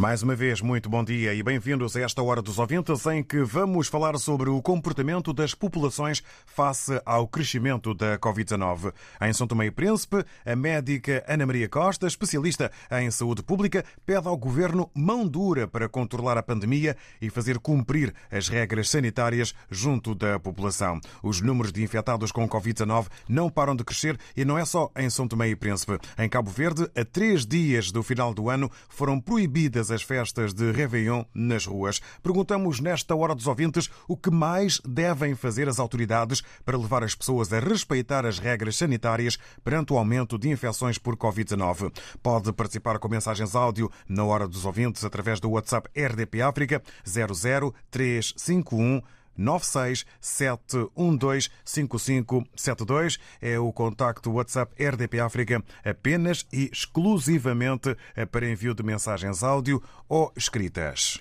Mais uma vez, muito bom dia e bem-vindos a esta Hora dos Ouvintes, em que vamos falar sobre o comportamento das populações face ao crescimento da Covid-19. Em São Tomé e Príncipe, a médica Ana Maria Costa, especialista em saúde pública, pede ao governo mão dura para controlar a pandemia e fazer cumprir as regras sanitárias junto da população. Os números de infectados com Covid-19 não param de crescer e não é só em São Tomé e Príncipe. Em Cabo Verde, a três dias do final do ano, foram proibidas as festas de Réveillon nas ruas. Perguntamos nesta hora dos ouvintes o que mais devem fazer as autoridades para levar as pessoas a respeitar as regras sanitárias perante o aumento de infecções por Covid-19. Pode participar com mensagens áudio na hora dos ouvintes através do WhatsApp RDP África 00351 967125572 é o contacto WhatsApp RDP África apenas e exclusivamente para envio de mensagens áudio ou escritas.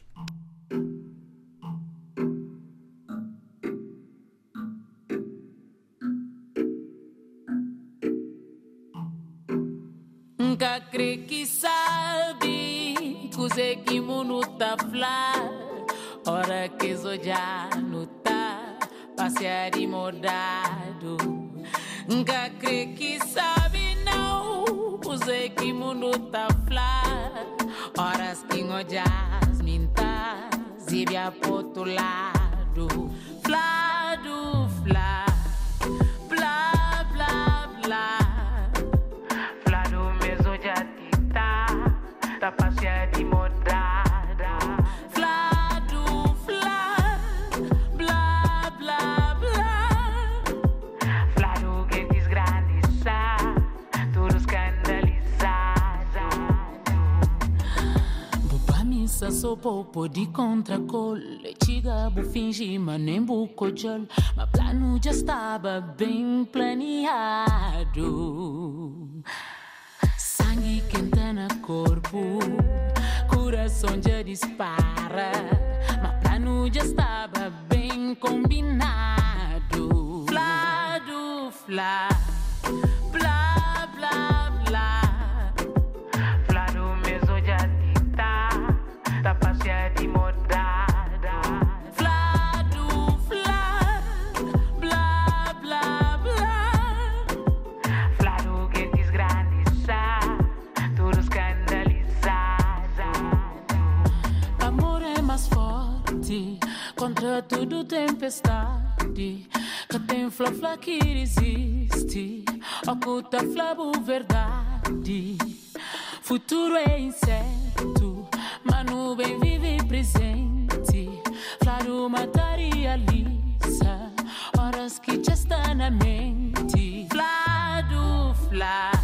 Nunca crê que sabe, coisa que tá flor. Ora que já não tá passear e modado Nunca crê que sabe não. Puse que mundo tá flá Horas que ngojas minta Zibia pro outro lado. Flado, flá Flado meso já tita Tá passear sou popo de contracole Chiga bu fingi mas nem buco jol Mas plano já estava bem planeado Sangue quente no corpo Coração já dispara. Mas plano já estava bem combinado. Flado, flá Contra tudo tempestade. Que tem flá-flá que resiste. Oculta flabo verdade. Futuro é incerto Mas nuvem vive presente. Flaro materializa Horas que já está na mente. Flado, flá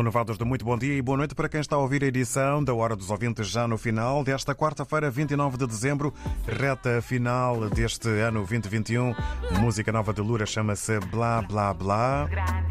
renovados de muito bom dia e boa noite para quem está a ouvir a edição da Hora dos Ouvintes já no final desta quarta-feira, 29 de dezembro, reta final deste ano 2021. Música nova de Lura chama-se Blá Blá Blá.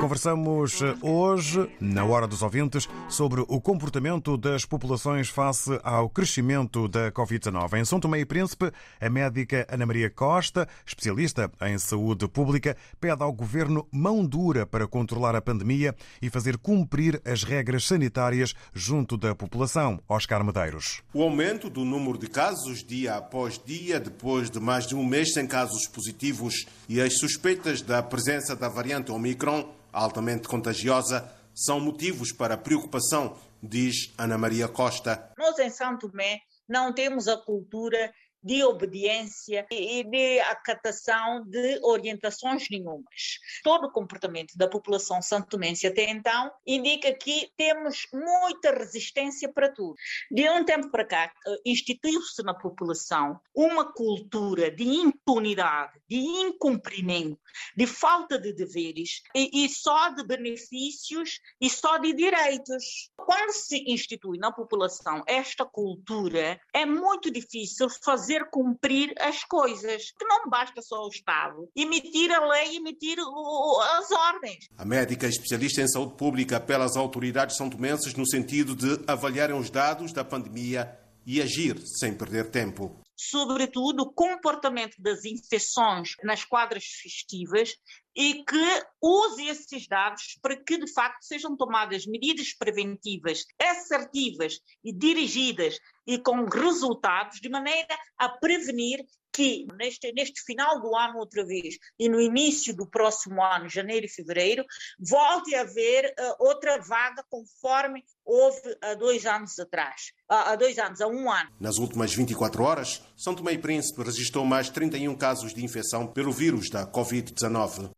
Conversamos hoje, na Hora dos Ouvintes, sobre o comportamento das populações face ao crescimento da Covid-19. Em São Tomé e Príncipe, a médica Ana Maria Costa, especialista em saúde pública, pede ao governo mão dura para controlar a pandemia e fazer cumprir as regras sanitárias junto da população. Oscar Medeiros. O aumento do número de casos dia após dia, depois de mais de um mês sem casos positivos e as suspeitas da presença da variante Omicron, altamente contagiosa, são motivos para preocupação, diz Ana Maria Costa. Nós em São Tomé não temos a cultura de obediência e de acatação de orientações nenhumas. Todo o comportamento da população santomense até então indica que temos muita resistência para tudo. De um tempo para cá, eh, instituiu-se na população uma cultura de impunidade, de incumprimento, de falta de deveres e, e só de benefícios e só de direitos. Quando se institui na população esta cultura, é muito difícil fazer cumprir as coisas. Que não basta só o Estado emitir a lei, emitir as ordens. A médica especialista em saúde pública apela às autoridades são tomenses no sentido de avaliarem os dados da pandemia e agir sem perder tempo sobretudo o comportamento das infecções nas quadras festivas e que use esses dados para que, de facto, sejam tomadas medidas preventivas assertivas e dirigidas e com resultados, de maneira a prevenir que neste, neste final do ano outra vez e no início do próximo ano, janeiro e fevereiro, volte a haver uh, outra vaga conforme houve há dois anos atrás, há dois anos, há um ano. Nas últimas 24 horas, São Tomé e Príncipe registrou mais 31 casos de infecção pelo vírus da Covid-19.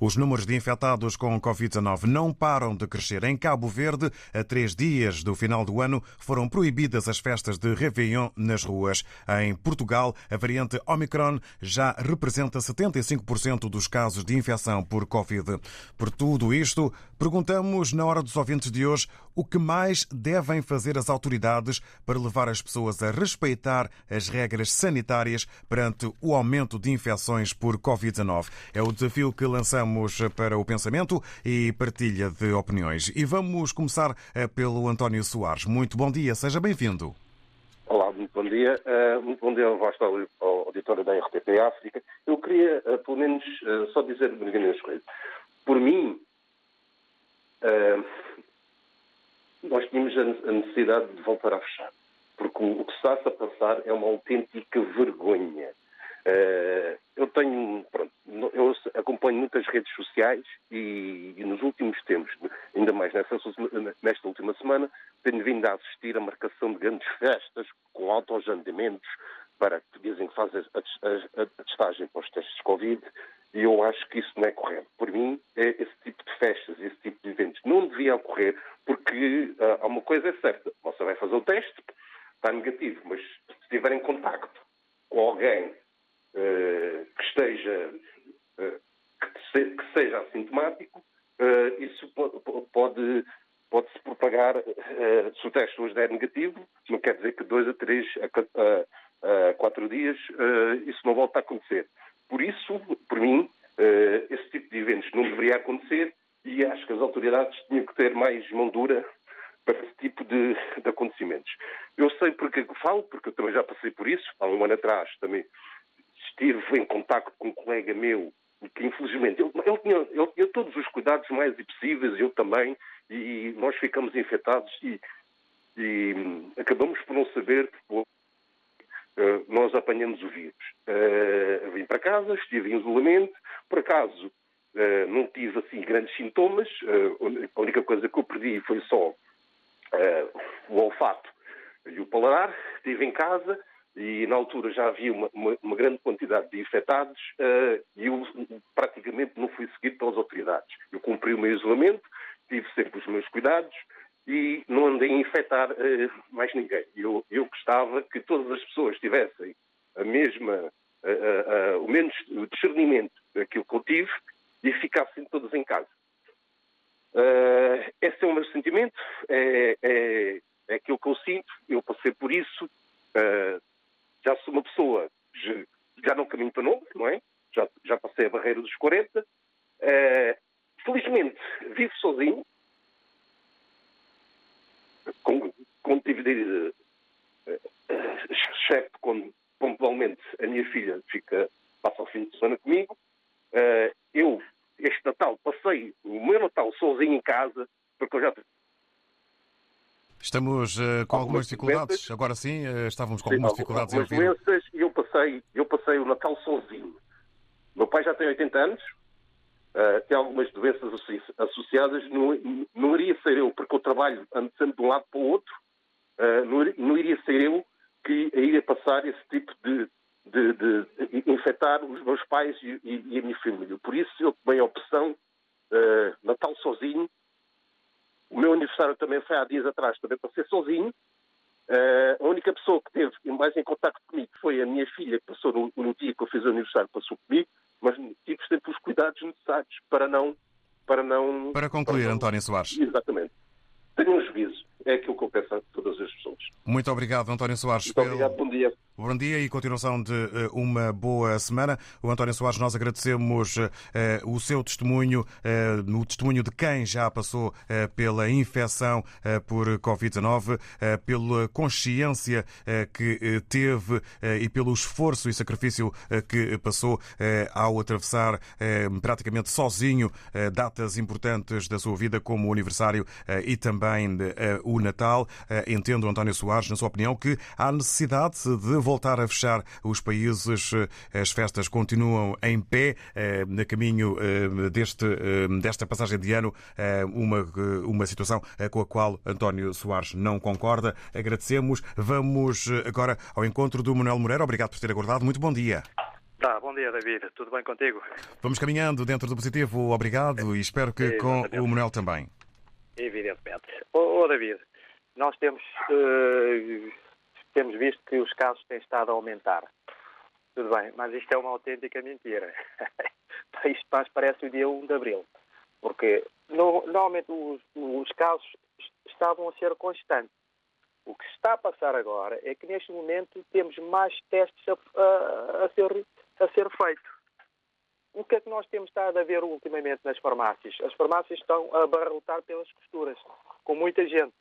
Os números de infectados com Covid-19 não param de crescer. Em Cabo Verde, a três dias do final do ano, foram proibidas as festas de Réveillon nas ruas. Em Portugal, a variante Omicron já representa 75% dos casos de infecção por Covid. Por tudo isto, perguntamos na hora dos ouvintes de hoje o que mais devem fazer as autoridades para levar as pessoas a respeitar as regras sanitárias perante o aumento de infecções por Covid-19. É o desafio que lançamos para o pensamento e partilha de opiniões. E vamos começar eh, pelo António Soares. Muito bom dia, seja bem-vindo. Olá, muito bom dia. Uh, muito bom dia ao auditório da RTP África. Eu queria, uh, pelo menos, só dizer uma coisas. Por mim, nós tínhamos a necessidade de voltar a fechar. Porque o que se está a passar é uma autêntica vergonha. Uh, eu tenho, pronto, eu acompanho muitas redes sociais e, e, nos últimos tempos, ainda mais nessa, nesta última semana, tenho vindo a assistir a marcação de grandes festas com autoagendamentos para que dizem que fazem a, testagem para os testes de Covid e eu acho que isso não é correto. Por mim, é esse tipo de festas, esse tipo de eventos não devia ocorrer porque uh, há uma coisa é certa. Você vai fazer o teste, está negativo, mas se estiver em contacto com alguém que esteja uh, que, se, que, seja assintomático, isso pode, pode, se propagar se o teste hoje der negativo, não quer dizer que dois a três a, quatro dias isso não volta a acontecer. Por isso, por mim, eh, esse tipo de eventos não deveria acontecer e acho que as autoridades tinham que ter mais mão dura para esse tipo de, de acontecimentos. Eu sei porque falo, porque eu também já passei por isso. Há um ano atrás também estive em contato com um colega meu que infelizmente ele, ele, tinha, ele, tinha, todos os cuidados mais possíveis, eu também, e nós ficamos infectados e, e acabamos por não saber, eh, nós apanhamos o vírus. Uh, vim para casa, estive em isolamento, por acaso uh, não tive assim grandes sintomas, a única coisa que eu perdi foi só o olfato e o paladar. Estive em casa e na altura já havia uma, uma, uma grande quantidade de infectados e eu praticamente não fui seguido pelas autoridades. Eu cumpri o meu isolamento, tive sempre os meus cuidados, e não andei a infectar uh, mais ninguém. Eu, eu gostava que todas as pessoas tivessem a mesma, uh, uh, o menos discernimento daquilo que eu tive e ficassem todos em casa. Uh, esse é o meu sentimento, é, é, é aquilo que eu sinto, eu passei por isso, uh, já sou uma pessoa, já, não caminho para novo, não é? Já, já passei a barreira dos 40. Uh, felizmente, vivo sozinho, com, com tive de, exceto quando pontualmente a minha filha fica, passa o fim de semana comigo. eu este Natal passei o meu Natal sozinho em casa, porque eu já. Estamos uh, com algumas, dificuldades. Doenças. Agora sim, uh, estávamos com sim, algumas dificuldades algumas em ouvir. doenças e eu passei, eu passei o Natal sozinho. Meu pai já tem 80 anos, uh, tem algumas doenças associadas. Não, não iria ser eu, porque eu trabalho ando sempre de um lado para o outro, não, não iria ser eu que iria passar esse tipo de, de, de, de infectar os meus pais e, e, e, a minha família. Por isso eu tomei a opção Natal sozinho. O meu aniversário também foi há dias atrás, também passei sozinho. Uh, a única pessoa que teve mais em contato comigo foi a minha filha, que passou no, no dia que eu fiz o aniversário, passou comigo, mas tive sempre os cuidados necessários para não. Para, não, para concluir, para não... António Soares. Exatamente. Tenho um juízo. É aquilo que eu peço a todas as pessoas. Muito obrigado, António Soares. Muito obrigado, bom dia. Bom dia e continuação de uh, uma boa semana. O António Soares, nós agradecemos uh, o seu testemunho, uh, o testemunho de quem já passou pela infecção por Covid-19, pela consciência que teve e pelo esforço e sacrifício que passou ao atravessar praticamente sozinho datas importantes da sua vida, como o aniversário e também o Natal. Entendo, António Soares, na sua opinião, que há necessidade de voltar a fechar os países. As festas continuam em pé, eh, no caminho eh, deste, eh, desta passagem de ano, uma, uma situação com a qual António Soares não concorda. Agradecemos. Vamos agora ao encontro do Manuel Moreira. Obrigado por ter aguardado. Muito bom dia. Tá, bom dia, David. Tudo bem contigo? Vamos caminhando dentro do positivo. Obrigado e espero que com o Manuel também. Evidentemente. Ô, oh, David, nós temos uh, temos visto que os casos têm estado a aumentar. Tudo bem, mas isto é uma autêntica mentira. isto mais parece o dia 1 de abril. Porque no, normalmente os, os casos estavam a ser constantes. O que está a passar agora é que neste momento temos mais testes a, a, a, ser, a ser feito. O que é que nós temos estado a ver ultimamente nas farmácias? As farmácias estão a abarrotar pelas costuras, com muita gente.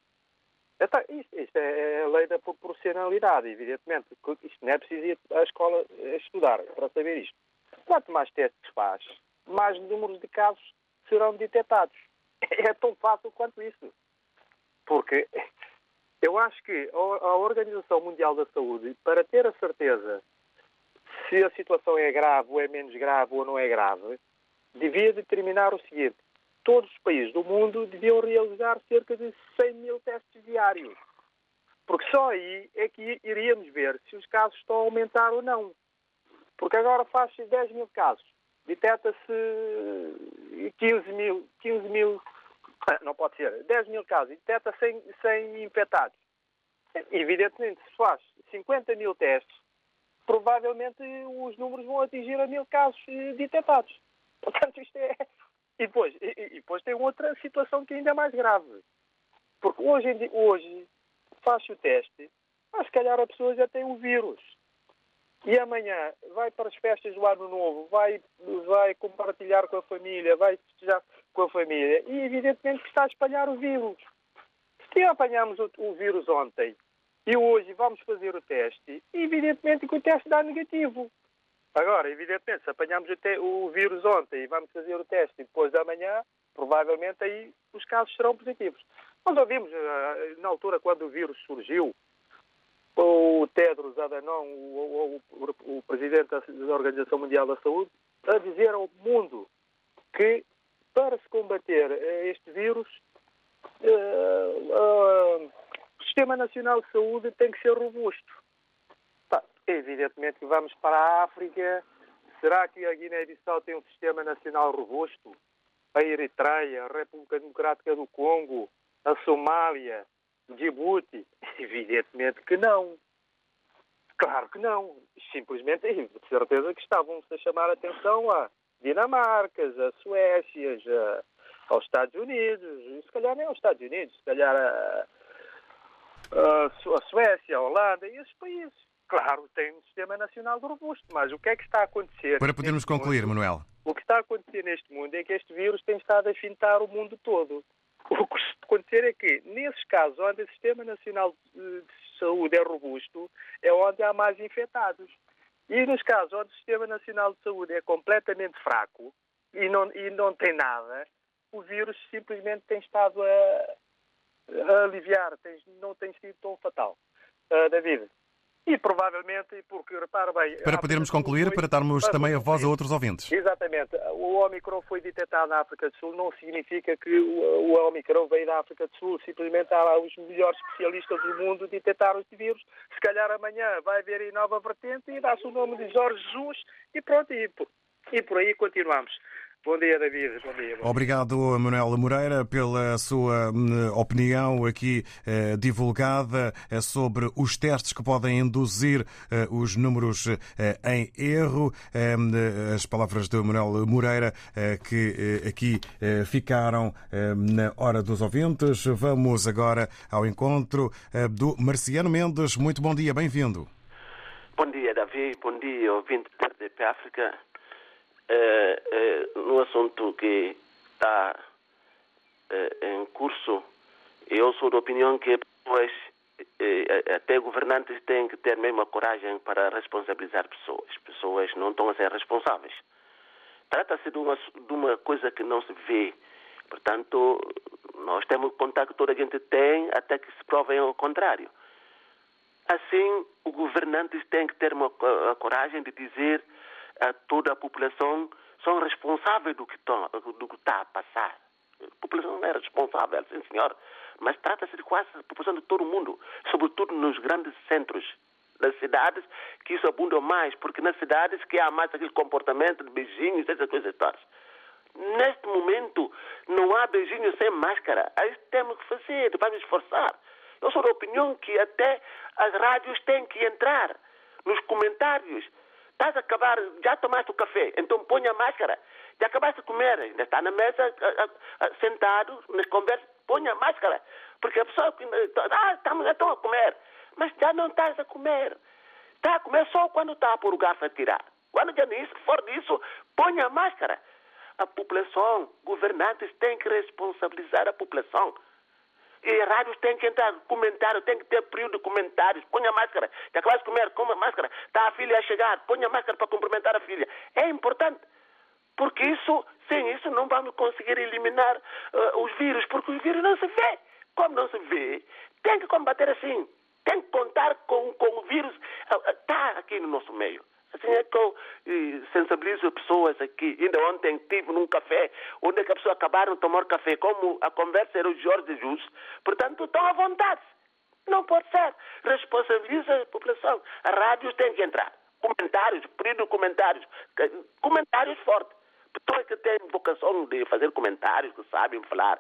Isto, é, é a lei da proporcionalidade, evidentemente. Isto não é preciso ir à escola estudar para saber isto. Quanto mais testes faz, mais números de casos serão detectados. É tão fácil quanto isso. Porque eu acho que a Organização Mundial da Saúde, para ter a certeza se a situação é grave ou é menos grave ou não é grave, devia determinar o seguinte: todos os países do mundo deviam realizar cerca de 100 mil testes diários. Porque só aí é que iríamos ver se os casos estão a aumentar ou não. Porque agora faz-se 10 mil casos, detecta-se 15 mil, 15 mil, não pode ser, 10 mil casos, detecta 100, 100 infectados. Evidentemente, se faz 50 mil testes, provavelmente os números vão atingir a mil casos eh, detectados. Portanto, isto é, e depois, e, e depois tem outra situação que ainda é mais grave. Porque hoje, hoje faz-se o teste, mas se calhar a pessoa já tem o vírus. E amanhã vai para as festas do Ano Novo, vai, vai compartilhar com a família, vai festejar com a família e evidentemente que está a espalhar o vírus. Se apanhamos o, o vírus ontem e hoje vamos fazer o teste, evidentemente que o teste dá negativo. Agora, evidentemente, se apanhamos o vírus ontem e vamos fazer o teste depois da manhã, provavelmente aí os casos serão positivos. Nós ouvimos, eh, na altura, quando o vírus surgiu, o Tedros Adhanom, o, o, o, o presidente da Organização Mundial da Saúde, a dizer ao mundo que para se combater eh, este vírus, uh, uh, o Sistema Nacional de Saúde tem que ser robusto. Evidentemente que vamos para a África. Será que a Guiné-Bissau tem um sistema nacional robusto? A Eritreia, a República Democrática do Congo, a Somália, Djibouti? Evidentemente que não. Claro que não. Simplesmente, de certeza que estavam-se a chamar a atenção a Dinamarcas, a Suécias, a, aos Estados Unidos, e se calhar nem aos Estados Unidos, se calhar a, a, Suécia, a Holanda e esses países. Claro, tem um sistema nacional robusto, mas o que é que está a acontecer? Para podermos concluir, mundo? Manuel. O que está a acontecer neste mundo é que este vírus tem estado a fintar o mundo todo. O que está a acontecer é que, nesses casos onde o Sistema Nacional de Saúde é robusto, é onde há mais infectados. E nos casos onde o Sistema Nacional de Saúde é completamente fraco e não, e não tem nada, o vírus simplesmente tem estado a, a aliviar, tem, não tem sido tão fatal. Uh, David, e provavelmente, porque repara bem. Para podermos concluir, foi... para darmos para também a voz a outros ouvintes. Exatamente. O Omicron foi detectado na África do Sul, não significa que o, o Omicron veio da África do Sul, simplesmente há os melhores especialistas do mundo detectaram este vírus. Se calhar amanhã vai haver aí nova vertente e dá-se o nome de Jorge Jesus e pronto, e e por aí continuamos. Bom dia, David. Bom dia. Bom Obrigado, Manuel Moreira, pela sua hum, opinião aqui eh, divulgada eh, sobre os testes que podem induzir eh, os números eh, em erro. Hum, as palavras de Manuel Moreira eh, que eh, aqui ficaram na hora dos ouvintes. Vamos agora ao encontro do Marciano Mendes. Muito bom dia, bem-vindo. Bom dia, David. Bom dia, ouvinte da RDP África é, é, no assunto que está em curso, eu sou da opinião que depois até governantes têm que ter mesmo a coragem para responsabilizar pessoas. Pessoas não estão a ser responsáveis. Trata-se de uma, de uma coisa que não se vê. Portanto, nós temos que contar que toda a gente tem até que se provem ao contrário. Assim, os governantes têm que ter uma, a coragem de dizer a toda a população são responsáveis do que, do que está a passar. A população não é responsável, sim senhor, mas trata-se de quase a população de todo o mundo, sobretudo nos grandes centros das cidades, que isso abunda mais, porque nas cidades que há mais aquele comportamento de beijinhos, essas coisas todas. Neste momento, não há beijinhos sem máscara. Que temos que fazer, vamos esforçar. Eu sou da opinião que até as rádios têm que entrar nos comentários Estás a acabar, já tomaste o café, então põe a máscara. Já acabaste de comer, ainda está na mesa, a, a, a, sentado, nas conversas, põe a máscara. Porque a pessoa, ah, estamos então a comer. Mas já não estás a comer. Está a comer só quando está a pôr o garfo a tirar. Quando já nisso, for disso, põe a máscara. A população, governantes têm que responsabilizar a população. E rádios têm que entrar, comentário, tem que ter período de comentários. Ponha a máscara. Já acabaste de comer, a máscara. Está a filha a chegar, ponha a máscara para cumprimentar a filha. É importante. Porque isso, sem isso, não vamos conseguir eliminar uh, os vírus, porque os vírus não se vê. Como não se vê, tem que combater assim. Tem que contar com, com o vírus. Está uh, uh, aqui no nosso meio. Assim é que eu sensibilizo pessoas aqui. Ainda ontem estive num café onde é a pessoa acabaram de tomar café. Como a conversa era o Jorge Jesus, portanto estão à vontade. Não pode ser. Responsabiliza a população. As rádios têm que entrar. Comentários, de comentários. Comentários fortes. Pessoas que têm vocação de fazer comentários, que sabem falar,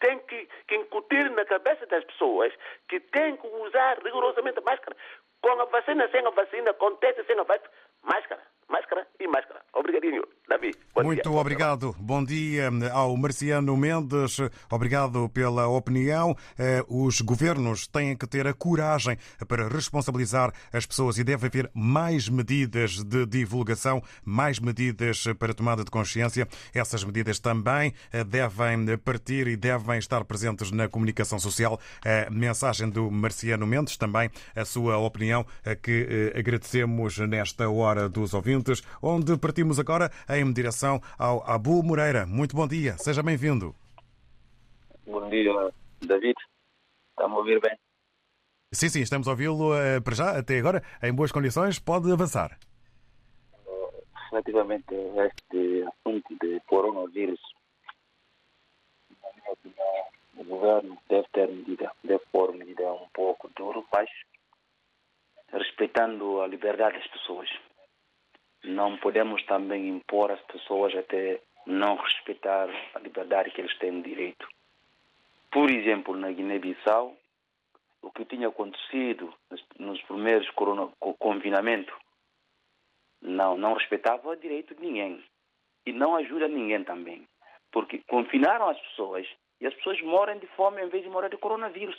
tem que, que incutir na cabeça das pessoas que têm que usar rigorosamente a máscara. Com a vacina, sem a vacina, com teste, sem a vacina, máscara, máscara e máscara. Obrigadinho, Davi. Bom Muito dia. obrigado. Bom dia ao Marciano Mendes. Obrigado pela opinião. Eh, os governos têm que ter a coragem para responsabilizar as pessoas e deve haver mais medidas de divulgação, mais medidas para tomada de consciência. Essas medidas também eh, devem partir e devem estar presentes na comunicação social. A mensagem do Marciano Mendes, também a sua opinião opinião que eh, agradecemos nesta hora dos ouvintes, onde partimos agora em direção ao Abu Moreira. Muito bom dia, seja bem-vindo. Bom dia, David. Estamos a ouvir bem? Sim, sim, estamos a ouvi-lo eh, para já, até agora, em boas condições. Pode avançar. Relativamente a este assunto de coronavírus, na minha opinião, o governo deve ter medida, deve pôr medida um pouco duro, mas respeitando a liberdade das pessoas. Não podemos também impor às pessoas até não respeitar a liberdade que eles têm direito. Por exemplo, na Guiné-Bissau, o que tinha acontecido nos primeiros corona, confinamentos não, não respeitava o direito de ninguém e não ajuda ninguém também. Porque confinaram as pessoas e as pessoas morrem de fome em vez de morrer de coronavírus.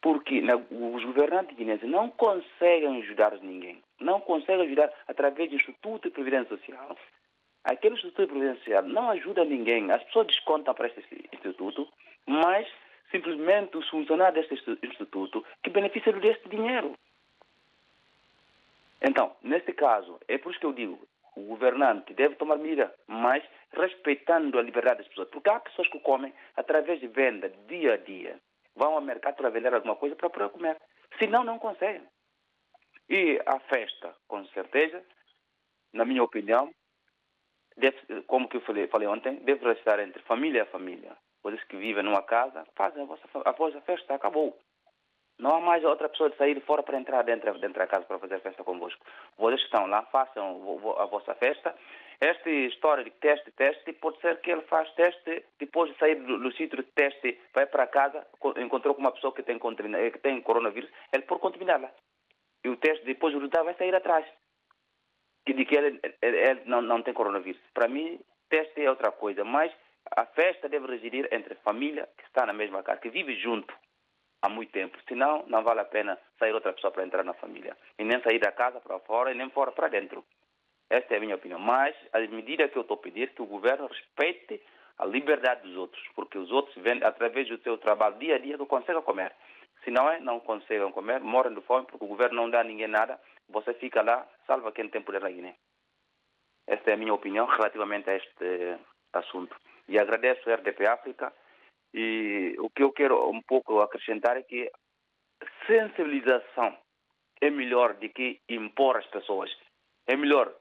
Porque os governantes guineenses não conseguem ajudar ninguém. Não conseguem ajudar através do Instituto de Previdência Social. Aquele Instituto de Previdência Social não ajuda ninguém. As pessoas descontam para este instituto, mas simplesmente os funcionários deste instituto que beneficiam deste dinheiro. Então, neste caso, é por isso que eu digo, o governante deve tomar medida, mas respeitando a liberdade das pessoas. Porque há pessoas que comem através de venda dia a dia. Vão ao mercado para vender alguma coisa para poder comer. Senão, não conseguem. E a festa, com certeza, na minha opinião, deve, como que eu falei, falei ontem, deve estar entre família e família. Vocês que vivem numa casa, fazem a vossa, a festa, acabou. Não há mais outra pessoa de sair fora para entrar dentro, dentro da casa para fazer festa convosco. Vocês que estão lá, façam a vossa festa. Esta história de teste, teste, pode ser que ele faz teste, depois de sair do, do sítio de teste, vai para casa, encontrou com uma pessoa que tem, que tem coronavírus, ele pode contaminá-la. E o teste, depois vai sair atrás. De que ele, ele, ele não, não tem coronavírus. Para mim, teste é outra coisa, mas a festa deve residir entre família que está na mesma casa, que vive junto há muito tempo. Senão, não vale a pena sair outra pessoa para entrar na família. E nem sair da casa para fora e nem fora para dentro. Esta é a minha opinião. Mas, a medida que eu estou a pedir, que o governo respeite a liberdade dos outros. Porque os outros, através do seu trabalho dia a dia, não conseguem comer. Se não é, não conseguem comer, morrem de fome, porque o governo não dá a ninguém nada. Você fica lá, salva quem tem poder na Guiné. Esta é a minha opinião relativamente a este assunto. E agradeço a RDP África e o que eu quero um pouco acrescentar é que sensibilização é melhor do que impor às pessoas. É melhor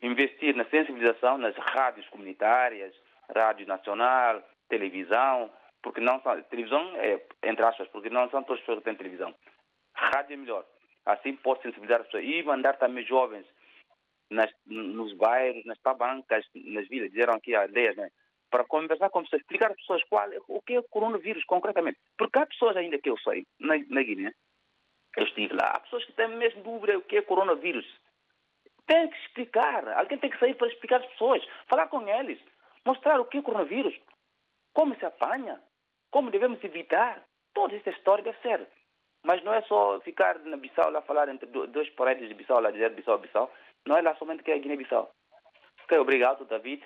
investir na sensibilização nas rádios comunitárias, rádio nacional, televisão, porque não são, televisão é, entre aspas, porque não são todas as pessoas que têm televisão. Rádio é melhor. Assim pode sensibilizar as pessoas e mandar também jovens nas, nos bairros, nas tabancas, nas vilas, disseram aqui aldeias, né? para conversar com pessoas, explicar às pessoas qual, o que é o coronavírus concretamente. Porque há pessoas ainda que eu sei, na, na Guiné, eu estive lá, há pessoas que têm mesmo dúvida o que é coronavírus. Tem que explicar, alguém tem que sair para explicar às pessoas, falar com eles, mostrar o que é coronavírus, como se apanha, como devemos evitar. Toda esta história deve ser. Mas não é só ficar na Bissau lá falar entre dois paredes de Bissau, lá dizer Bissau, Bissau. Não é lá somente que é Guiné-Bissau. Ok, obrigado, David.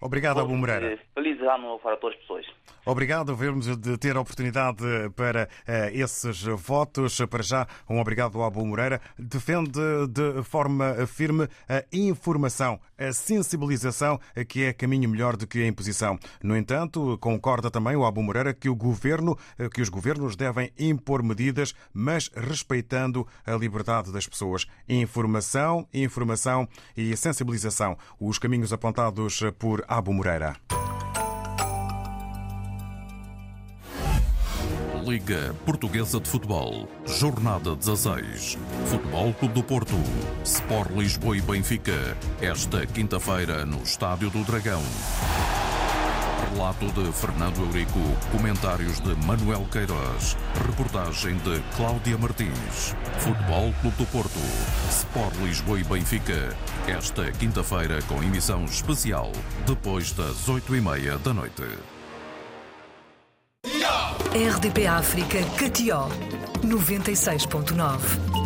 Obrigado, Abu Moreira. Feliz ano para todas as pessoas. Obrigado, vermos de ter a oportunidade para uh, esses votos. Para já, um obrigado ao Abu Moreira. Defende de forma firme a informação, a sensibilização, que é caminho melhor do que a imposição. No entanto, concorda também o Abu Moreira que o governo, que os governos devem impor medidas, mas respeitando a liberdade das pessoas. Informação, informação e sensibilização. Os caminhos apontados por Abu Moreira. Liga Portuguesa de Futebol, Jornada 16. Futebol Clube do Porto, Sport Lisboa e Benfica, esta quinta-feira no Estádio do Dragão. Relato de Fernando Eurico, comentários de Manuel Queiroz, reportagem de Cláudia Martins. Futebol Clube do Porto, Sport Lisboa e Benfica, esta quinta-feira com emissão especial, depois das oito e meia da noite. RDP África, Catió, 96.9.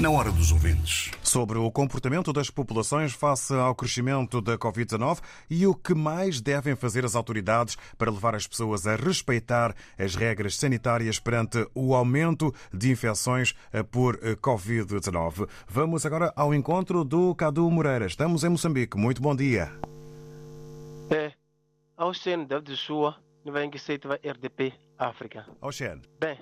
na hora dos ouvintes. Sobre o comportamento das populações face ao crescimento da Covid-19 e o que mais devem fazer as autoridades para levar as pessoas a respeitar as regras sanitárias perante o aumento de infecções por Covid-19. Vamos agora ao encontro do Cadu Moreira. Estamos em Moçambique. Muito bom dia. É, Oceano de Sua, vai que RDP África. Oceano. Bem,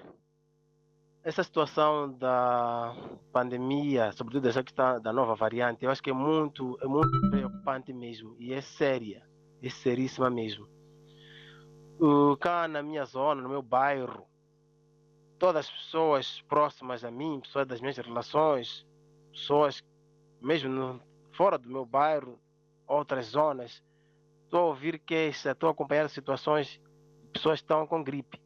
essa situação da pandemia, sobretudo essa questão da nova variante, eu acho que é muito, é muito preocupante mesmo e é séria, é seríssima mesmo. Uh, cá na minha zona, no meu bairro, todas as pessoas próximas a mim, pessoas das minhas relações, pessoas mesmo no, fora do meu bairro, outras zonas, estou a ouvir queixa, estou a acompanhar situações de pessoas que estão com gripe.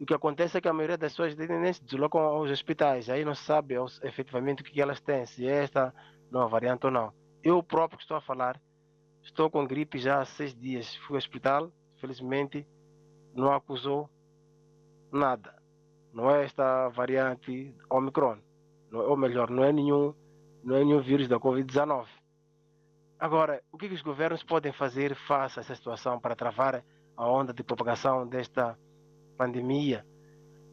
O que acontece é que a maioria das pessoas nem se deslocam aos hospitais, aí não se sabe efetivamente o que elas têm, se é esta nova variante ou não. Eu próprio que estou a falar, estou com gripe já há seis dias. Fui ao hospital, felizmente não acusou nada. Não é esta variante Omicron, ou melhor, não é nenhum, não é nenhum vírus da Covid-19. Agora, o que, que os governos podem fazer face a essa situação para travar a onda de propagação desta pandemia?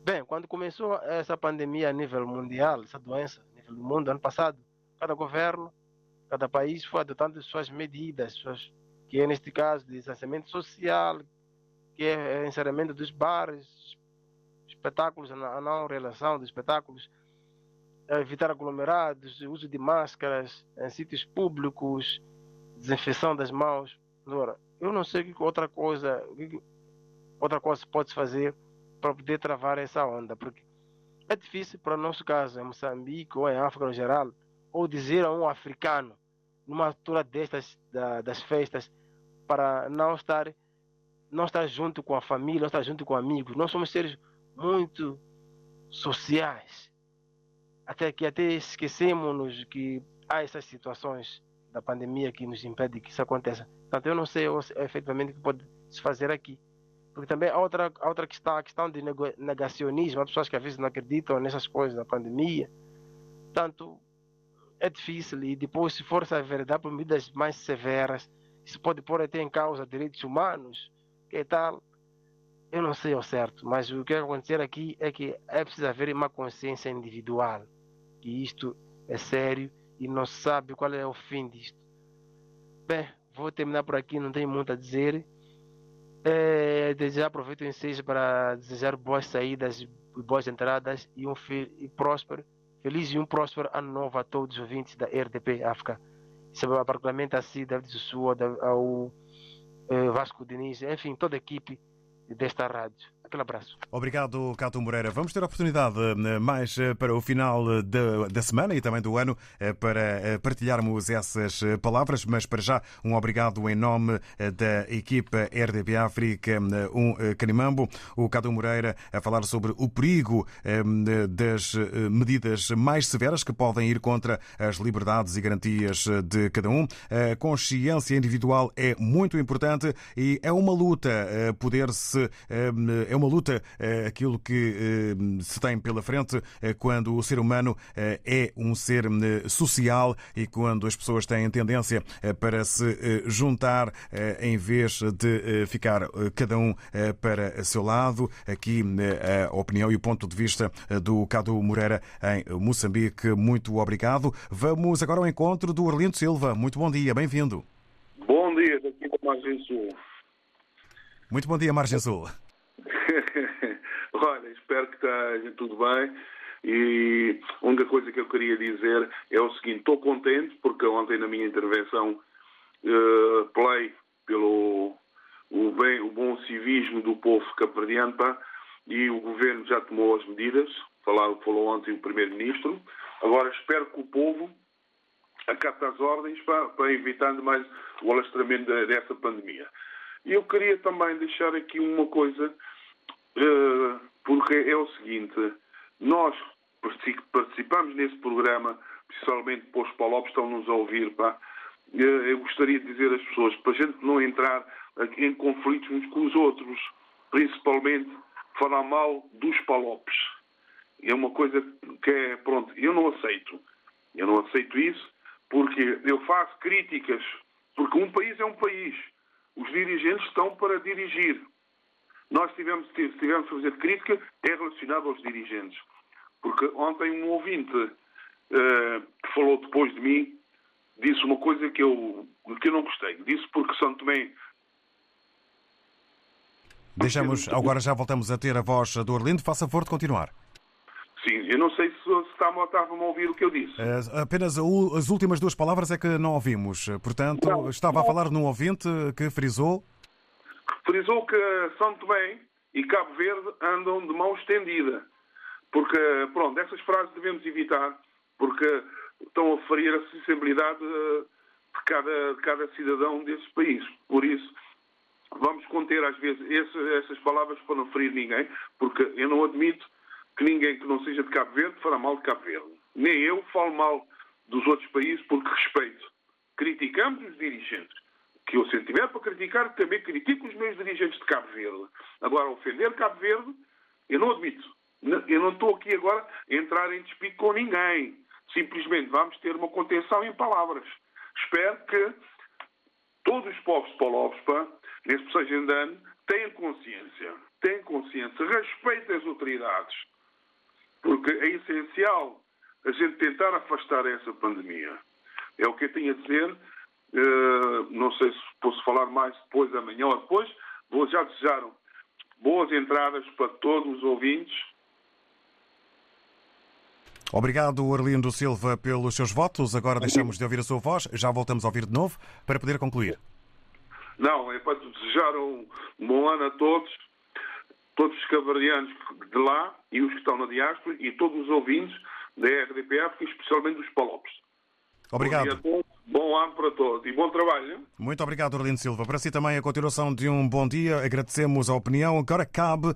Bem, quando começou essa pandemia a nível mundial, essa doença a nível do mundo, ano passado, cada governo, cada país foi adotando suas medidas, suas, que é neste caso de distanciamento social, que é encerramento dos bares, espetáculos, a não relação de espetáculos, evitar aglomerados, uso de máscaras em sítios públicos, desinfecção das mãos. Agora, eu não sei que outra coisa, outra coisa pode fazer para poder travar essa onda, porque é difícil para o nosso caso, em Moçambique ou em África no geral, ou dizer a um africano, numa altura destas da, das festas, para não estar não estar junto com a família, não estar junto com amigos. Nós somos seres muito sociais. Até que até esquecemos que há essas situações da pandemia que nos impede que isso aconteça. Portanto, eu não sei efetivamente o que pode se fazer aqui. Porque também há outra, há outra questão, a questão de negacionismo. Há pessoas que às vezes não acreditam nessas coisas da pandemia. Portanto, é difícil. E depois, se for verdade, por medidas mais severas, isso pode pôr até em causa direitos humanos, que tal. Eu não sei ao certo, mas o que vai acontecer aqui é que é preciso haver uma consciência individual. Que isto é sério e não sabe qual é o fim disto. Bem, vou terminar por aqui, não tenho muito a dizer. É, desejar, aproveito o ensejo para desejar boas saídas, boas entradas e um e próspero, feliz e um próspero ano novo a todos os ouvintes da RDP África. Isso é particularmente assim, David Susua, ao eh, Vasco Diniz, enfim, toda a equipe desta rádio. Aquele abraço. Obrigado, Cato Moreira. Vamos ter a oportunidade eh, mais eh, para o final da, da semana e também do ano eh, para partilharmos essas palavras, mas para já um obrigado em nome da equipa RDP África, um Canimambo, o Cato Moreira a falar sobre o perigo das medidas mais severas que podem ir contra as liberdades e garantias de cada um. A consciência individual é muito importante e é uma luta poder-se é uma luta, eh, aquilo que eh, se tem pela frente eh, quando o ser humano é um ser social e quando as pessoas têm tendência para se juntar em vez de ficar cada um para seu lado. Aqui a opinião e o ponto de vista do Cado Moreira em Moçambique. Muito obrigado. Vamos agora ao encontro do Orlindo Silva. Muito bom dia, bem-vindo. Bom dia, daqui da Margem Sul. Muito bom dia, Margem Sul. Olha, espero que esteja tudo bem. E a única coisa que eu queria dizer é o seguinte: estou contente porque ontem, na minha intervenção, uh, play pelo o, bem, o bom civismo do povo capardiano e o governo já tomou as medidas. Falou, falou ontem o primeiro-ministro. Agora espero que o povo acate as ordens para, para evitar mais o alastramento dessa pandemia. E eu queria também deixar aqui uma coisa eh, porque é o seguinte, nós participamos nesse programa, principalmente para os palopes estão-nos a ouvir, pá. Eh, eu gostaria de dizer às pessoas, para a gente não entrar em conflitos uns com os outros, principalmente falar mal dos palopes. É uma coisa que é, pronto, eu não aceito. Eu não aceito isso porque eu faço críticas, porque um país é um país. Os dirigentes estão para dirigir. Nós tivemos, tivemos a fazer crítica é relacionado aos dirigentes. Porque ontem um ouvinte uh, que falou depois de mim disse uma coisa que eu, que eu não gostei. Disse porque São Tomé Deixamos, agora já voltamos a ter a voz do Orlindo. Faça favor de continuar. Sim, eu não sei se, se estavam, estavam a ouvir o que eu disse. Uh, apenas as últimas duas palavras é que não ouvimos. Portanto, não, estava não. a falar num ouvinte que frisou frisou que São Tomé e Cabo Verde andam de mão estendida. Porque, pronto, essas frases devemos evitar, porque estão a ferir a sensibilidade de cada, de cada cidadão desse país. Por isso, vamos conter às vezes esse, essas palavras para não ferir ninguém, porque eu não admito que ninguém que não seja de Cabo Verde fará mal de Cabo Verde. Nem eu falo mal dos outros países porque respeito. Criticamos os dirigentes. Que eu, se tiver para criticar, também critico os meus dirigentes de Cabo Verde. Agora, ofender Cabo Verde, eu não admito. Eu não estou aqui agora a entrar em despique com ninguém. Simplesmente vamos ter uma contenção em palavras. Espero que todos os povos de Polóvspa, nesse processo de ano, tenham consciência. Tenham consciência. Respeitem as autoridades. Porque é essencial a gente tentar afastar essa pandemia. É o que eu tenho a dizer. Uh, não sei se mais depois, amanhã ou depois. Vou já desejar boas entradas para todos os ouvintes Obrigado, Arlindo Silva, pelos seus votos. Agora deixamos de ouvir a sua voz. Já voltamos a ouvir de novo para poder concluir. Não, é para desejar um bom ano a todos, todos os cabardianos de lá e os que estão na diáspora e todos os ouvintes da RDPF, especialmente dos Palopes. Obrigado. Bom, ano para todos e bom trabalho. Muito obrigado, Orlindo Silva. Para si também a continuação de um bom dia. Agradecemos a opinião. Agora cabe uh,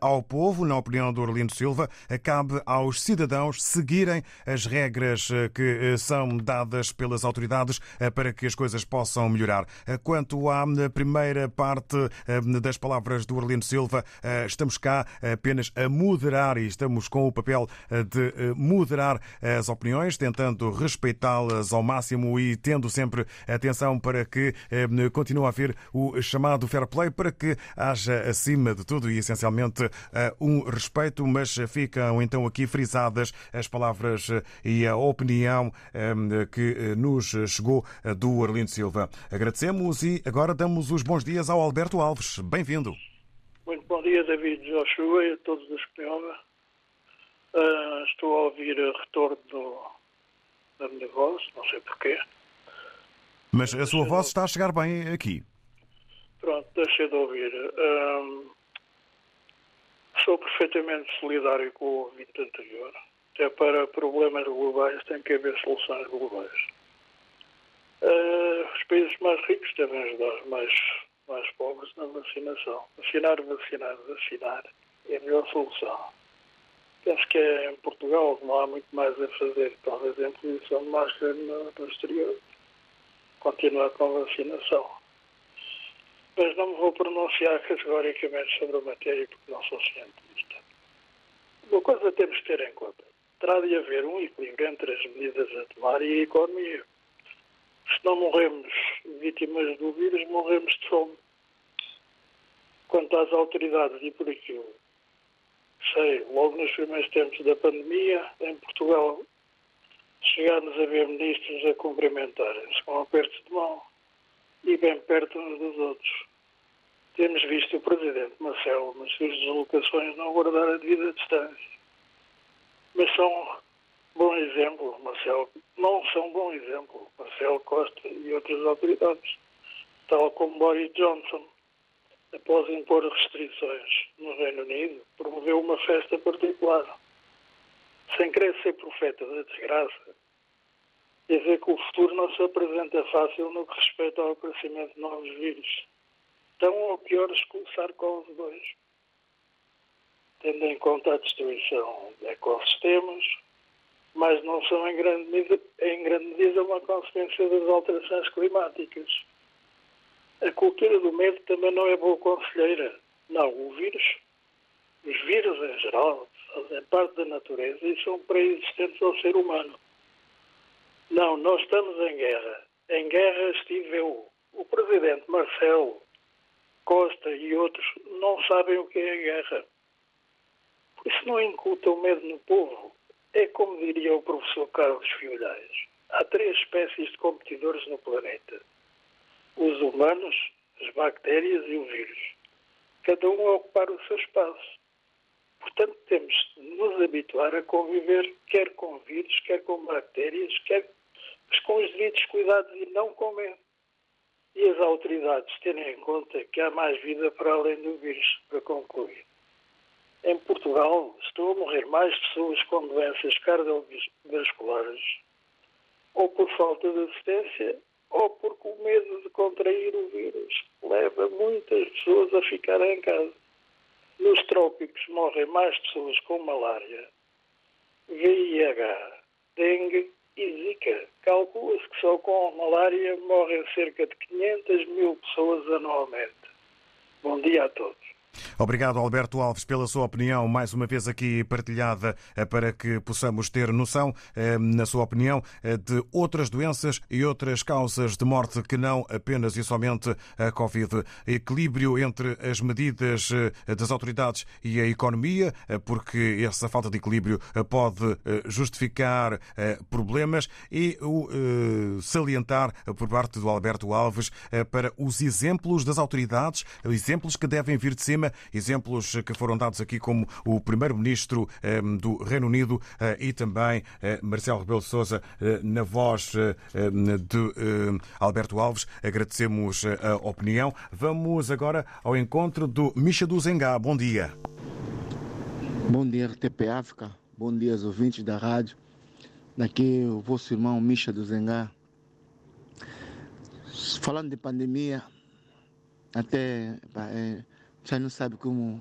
ao povo, na opinião do Orlindo Silva, uh, cabe aos cidadãos seguirem as regras uh, que são dadas pelas autoridades para que as coisas possam melhorar. Quanto à primeira parte das palavras do Orlindo Silva, estamos cá apenas a moderar e estamos com o papel de moderar as opiniões, tentando respeitá-las ao máximo e tendo sempre atenção para que eh, continue a haver o chamado fair play, para que haja, acima de tudo e essencialmente, eh, um respeito, mas ficam então aqui frisadas as palavras eh, e a opinião que nos chegou do Arlindo Silva. Agradecemos e agora damos os bons dias ao Alberto Alves. Bem-vindo. Muito bom dia, David Joshua e a todos me ouvem. Uh, estou a ouvir o retorno do, da minha voz, não sei porquê. Mas a sua voz está a chegar bem aqui. Pronto, deixei de ouvir. sou perfeitamente solidário com o ouvinte anterior. Até para problemas globais tem que haver soluções globais. Uh, os países mais ricos devem ajudar os mais, mais pobres na vacinação. Vacinar, vacinar, vacinar é a melhor solução. Penso que é em Portugal não há muito mais a fazer. Talvez a imposição de máscara no, exterior continuar com a vacinação. Mas não me vou pronunciar categoricamente sobre a matéria porque não sou cientista. Uma coisa temos que ter em conta. Terá de haver um equilíbrio entre as medidas a tomar e a economia. Se não morremos vítimas do vírus, morremos de fome. Quanto às autoridades e por aquilo, sei, logo nos primeiros tempos da pandemia, em Portugal, chegámos a ver ministros a cumprimentarem-se com apertos de mão e bem perto uns dos outros. Temos visto o Presidente Marcelo nas suas deslocações não guardar a devida distância. Mas são bom exemplo, Marcelo, não são bom exemplo, Marcelo Costa e outras autoridades, tal como Boris Johnson, após impor restrições no Reino Unido, promoveu uma festa particular sem querer ser profeta da desgraça, dizer que o futuro não se apresenta fácil no que respeita ao aparecimento de novos vírus, tão ou piores que o SARS-CoV-2, tendo em conta a destruição de ecossistemas, mas não são em grande, medida, em grande medida uma consequência das alterações climáticas. A cultura do medo também não é boa conselheira. Não, o vírus, os vírus em geral, fazem parte da natureza e são pré-existentes ao ser humano. Não, nós estamos em guerra. Em guerra estive eu. O presidente Marcelo Costa e outros não sabem o que é a guerra. Por isso não incutam medo no povo. É como diria o professor Carlos Fiolhais. Há três espécies de competidores no planeta. Os humanos, as bactérias e o vírus. Cada um a ocupar o seu espaço. Portanto, temos de nos habituar a conviver quer com vírus, quer com bactérias, quer com os devidos cuidados e não com medo. E as autoridades terem em conta que há mais vida para além do vírus, para concluir. Em Portugal estão a morrer mais pessoas com doenças cardiovasculares ou por falta de assistência ou porque o medo de contrair o vírus leva muitas pessoas a ficarem em casa. Nos trópicos morrem mais pessoas com malária, VIH, dengue e zika. Calcula-se que só com a malária morrem cerca de 500 mil pessoas anualmente. Bom dia a todos. Obrigado, Alberto Alves, pela sua opinião, mais uma vez aqui partilhada, eh, para que possamos ter noção, eh, na sua opinião, eh, de outras doenças e outras causas de morte que não apenas e somente a Covid. Equilíbrio entre as medidas das autoridades e a economia, porque essa falta de equilíbrio pode justificar problemas, e o salientar por parte do Alberto Alves para os exemplos das autoridades, exemplos que devem vir de exemplos que foram dados aqui, como o primeiro-ministro ehm, do Reino Unido eh, e também eh, Marcelo Rebelo de Sousa, eh, na voz de Alberto Alves. Agradecemos a opinião. Vamos agora ao encontro do Misha do Zengá. Bom dia. Bom dia, RTP África. Bom dia aos ouvintes da rádio. Daqui o vosso irmão Misha do Zengá. Falando de pandemia, até é, já não sabe como,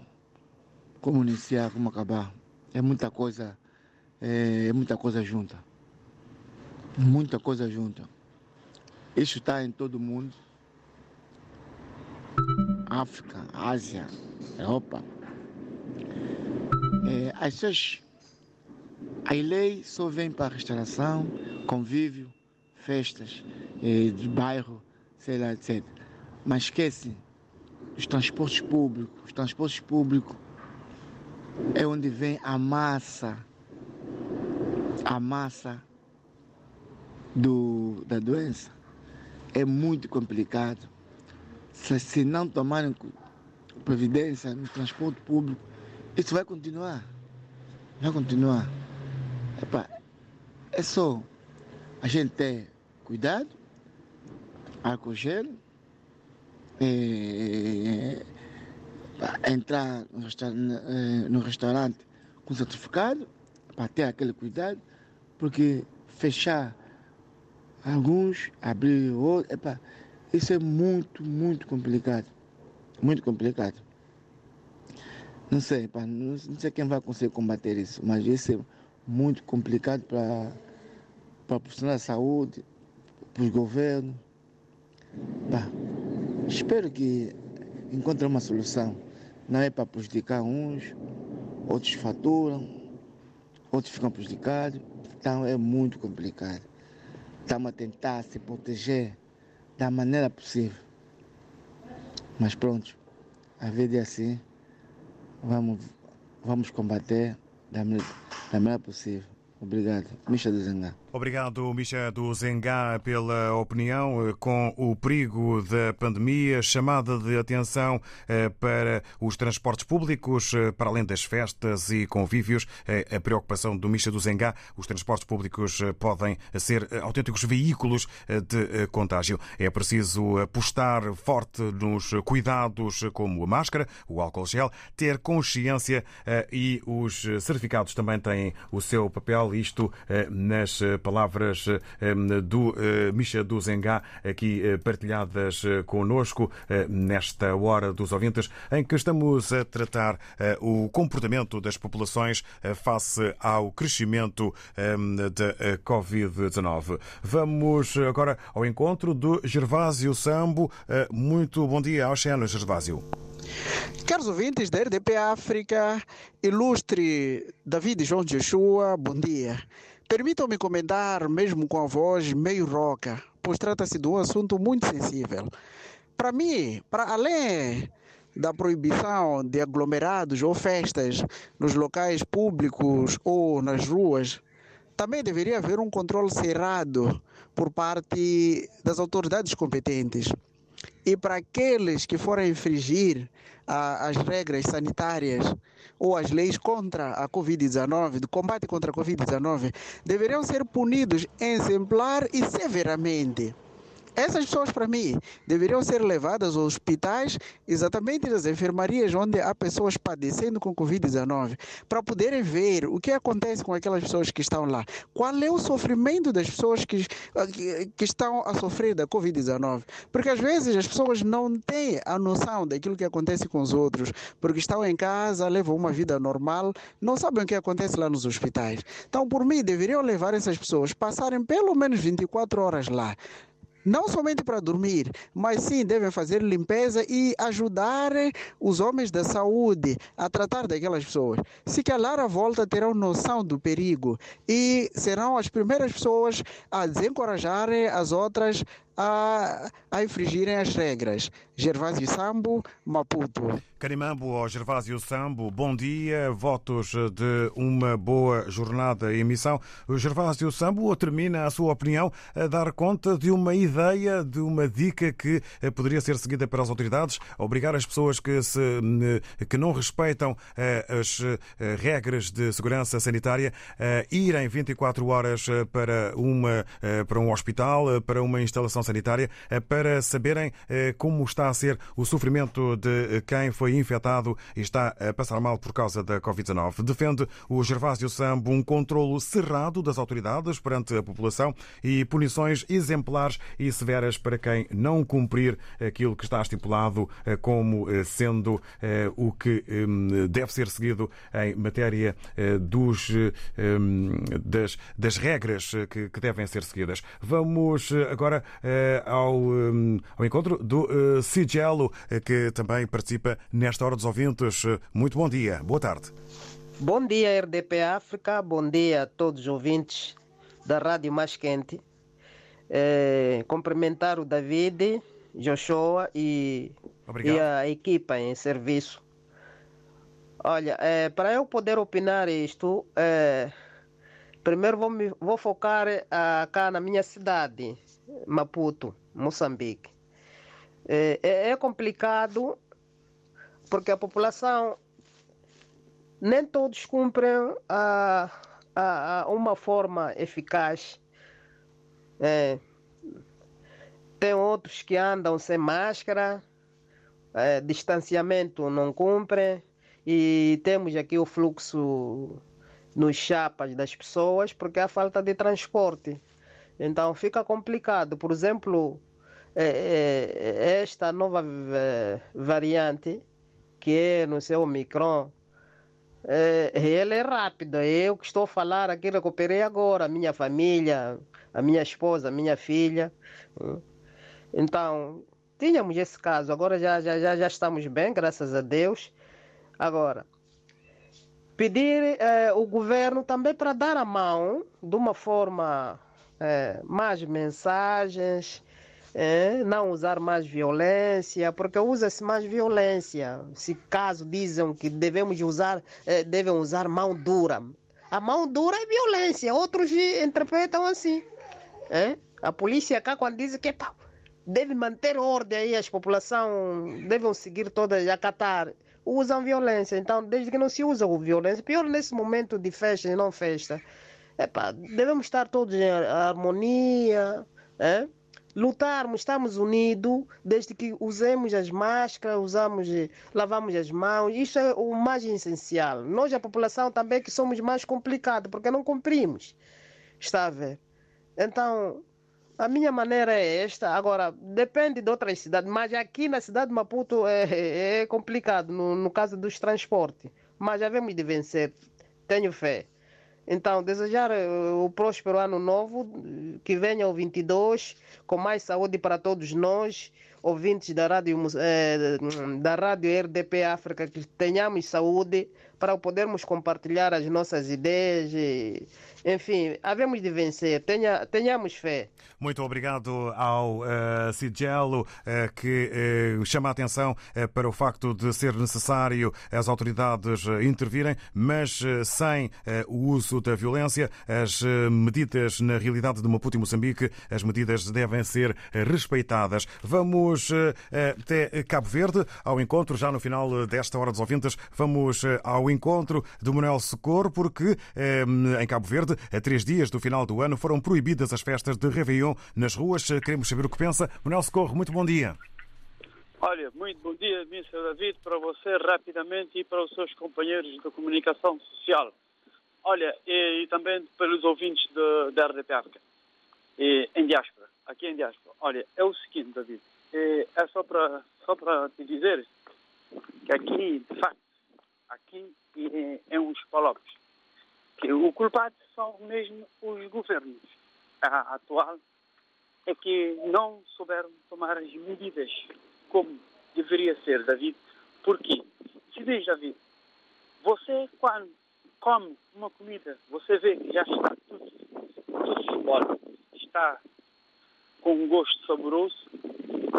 como iniciar, como acabar. É muita coisa, é, é muita coisa junta. Muita coisa junta. Isso está em todo mundo. África, Ásia, Europa. É, as pessoas, a lei só vem para restauração, convívio, festas é, de bairro, sei lá, etc. Mas esquece os transportes públicos. Os transportes públicos é onde vem a massa, a massa do, da doença. É muito complicado. Se, se não tomarem providência no transporte público, isso vai continuar. Vai continuar. Epa, é só a gente ter cuidado, álcool gel, é, entrar no é, no restaurante com certificado, para ter aquele cuidado, porque fechar alguns, abrir outros, epa, isso é muito, muito complicado. Muito complicado. Não sei, epa, não sei quem vai conseguir combater isso, mas isso é muito complicado para para profissionais da saúde, para os governos. Pá, Espero que encontre uma solução. Não é para prejudicar uns, outros faturam, outros ficam prejudicados. Então é muito complicado. Estamos a tentar se proteger da maneira possível. Mas pronto, a vida é assim. Vamos, vamos combater da da maneira possível. Obrigado. Misha do Zengá. Obrigado, Misha do Zengá, pela opinião com o perigo da pandemia, chamada de atenção eh, para os transportes públicos, eh, para além das festas e convívios. Eh, a preocupação do Misha do Zengá, os transportes públicos podem ser autênticos veículos de contágio. É preciso apostar forte nos cuidados como a máscara, o álcool gel, ter consciência e os certificados também têm o seu papel isto eh, nas eh, palavras eh, do Misha do Zengá, aqui partilhadas conosco nesta hora dos ouvintes, em que estamos a tratar o comportamento das populações face ao crescimento da Covid-19. Vamos agora ao encontro do Gervásio Sambo. Muito bom dia ao Xeno, Gervásio. Caros ouvintes da RDP África, ilustre David João Joshua, bom dia. Permitam-me comentar, mesmo com a voz meio roca, pois trata-se de um assunto muito sensível. Para mim, para além da proibição de aglomerados ou festas nos locais públicos ou nas ruas, também deveria haver um controle cerrado por parte das autoridades competentes. E para aqueles que forem infringir as regras sanitárias ou as leis contra a Covid-19, de combate contra a Covid-19, deveriam ser punidos exemplar e severamente. Essas pessoas, para mim, deveriam ser levadas aos hospitais, exatamente nas enfermarias onde há pessoas padecendo com Covid-19, para poderem ver o que acontece com aquelas pessoas que estão lá. Qual é o sofrimento das pessoas que, que estão a sofrer da Covid-19? Porque às vezes as pessoas não têm a noção daquilo que acontece com os outros, porque estão em casa, levam uma vida normal, não sabem o que acontece lá nos hospitais. Então, por mim, deveriam levar essas pessoas, passarem pelo menos 24 horas lá não somente para dormir, mas sim devem fazer limpeza e ajudar os homens da saúde a tratar daquelas pessoas. Se calar a volta, terão noção do perigo e serão as primeiras pessoas a desencorajar as outras a, a infringirem as regras. Gervásio Sambo, Maputo. Carimambo ao Gervásio Sambo, bom dia, votos de uma boa jornada em missão. O Gervásio Sambo termina a sua opinião a dar conta de uma ideia, de uma dica que eh, poderia ser seguida pelas autoridades, obrigar as pessoas que, se, eh, que não respeitam eh, as regras de segurança sanitária a irem 24 horas para, uma, para um hospital, para uma instalação sanitária, para saberem como está a ser o sofrimento de quem foi infectado e está a passar mal por causa da Covid-19. Defende o Gervásio Sambo um controlo cerrado das autoridades perante a população e punições exemplares e severas para quem não cumprir aquilo que está estipulado eh, como eh, sendo eh, o que deve ser seguido em matéria dos, das, das regras que, devem ser seguidas. Vamos agora ao, ao encontro do Sigelo, que também participa nesta hora dos ouvintes. Muito bom dia, boa tarde. Bom dia, RDP África, bom dia a todos os ouvintes da Rádio Mais Quente. É, cumprimentar o David, Joshua e, e, a equipa em serviço. Olha, é, para eu poder opinar isto, é, primeiro vou, me, vou focar cá na minha cidade, Maputo, Moçambique. É, é, é complicado porque a população nem todos cumprem a, a, a uma forma eficaz. É, tem outros que andam sem máscara, é, distanciamento não cumpre e temos aqui o fluxo nos chapas das pessoas porque há falta de transporte. Então fica complicado. Por exemplo, é, é, é, esta nova variante, que é no seu Omicron, é, ele é rápido. Eu que estou a falar aqui, recuperei agora a minha família, a minha esposa, a minha filha. Então, tínhamos esse caso, agora já, já, já, já estamos bem, graças a Deus. Agora, pedir eh, o governo também para dar a mão de uma forma eh, mais mensagens, é, não usar mais violência, porque usa-se mais violência. Se caso dizem que devemos usar, é, devem usar mão dura. A mão dura é violência, outros interpretam assim. É? A polícia cá quando diz que pá, deve manter ordem aí, as população devem seguir todas, acatar, usam violência. Então, desde que não se usa violência, pior nesse momento de festa e não festa, devemos estar todos em harmonia, é? lutarmos, estamos unidos, desde que usemos as máscaras, usamos, lavamos as mãos, isso é o mais essencial. Nós, a população, também que somos mais complicados, porque não cumprimos. Está a ver? Então, a minha maneira é esta. Agora, depende de outras cidades, mas aqui na cidade de Maputo é, é complicado, no, no caso dos transportes. Mas já vemos de vencer, tenho fé. Então, desejar eh, o próspero ano novo, que venha o 22, com mais saúde para todos nós, ouvintes da rádio, eh, da rádio RDP África, que tenhamos saúde para podermos compartilhar as nossas ideias. E, enfim, havemos de vencer, Tenha, tenhamos fé. Muito obrigado ao uh, Sigelo, uh, que uh, chama a atenção uh, para o facto de ser necessário as autoridades intervirem, mas sem o uso da violência. As medidas, na realidade de Maputo e Moçambique, as medidas devem ser respeitadas. Vamos até Cabo Verde, ao encontro, já no final desta Hora dos Ouvintes, vamos ao ao encontro de Manuel Socorro, porque eh, em Cabo Verde, a três dias do final do ano, foram proibidas as festas de Réveillon nas ruas. Queremos saber o que pensa. Manuel Socorro, muito bom dia. Olha, muito bom dia, Mr. David, para você rapidamente e para os seus companheiros de comunicação social. Olha, e, e também pelos ouvintes da RDP África, e, em diáspora, aqui em diáspora. Olha, é o seguinte, David, é, é só para só para te dizer que aqui, de facto, aqui é, é uns palopes, que o culpado são mesmo os governos. A atual é que não souberam tomar as medidas como deveria ser, David. Porque, se diz, David, você quando come uma comida, você vê que já está tudo, tudo simbólico, está com um gosto saboroso,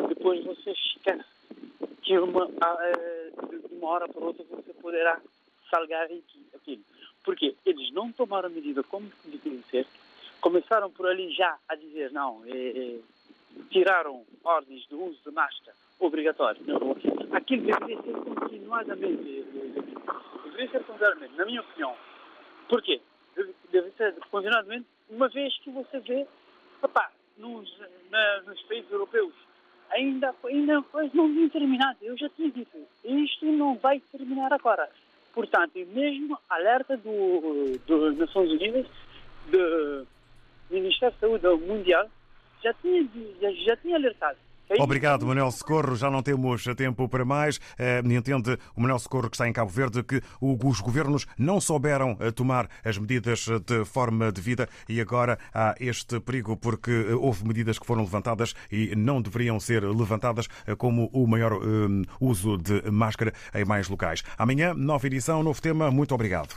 depois você esquece que uma, de uma hora para outra você poderá salgar aquilo. Porque eles não tomaram medida como deveria ser, começaram por ali já a dizer não, é, é, tiraram ordens de uso de máscara obrigatório. Aquilo deveria ser continuadamente, deveria ser continuadamente, na minha opinião. Porquê? Deve ser continuadamente, uma vez que você vê, papá, nos, na, nos países europeus, ainda, ainda não tinha terminado. Eu já tinha dito, isto não vai terminar agora. Portanto, mesmo alerta do, do Nações Unidas, do Ministério da Saúde Mundial, já tinha, já, já tinha alertado. Obrigado, Manuel Socorro. Já não temos tempo para mais. Eh, entende o Manuel Socorro, que está em Cabo Verde, que os governos não souberam eh, tomar as medidas de forma devida e agora há este perigo porque eh, houve medidas que foram levantadas e não deveriam ser levantadas, como o maior uso de máscara em mais locais. Amanhã, nova edição, novo tema. Muito obrigado.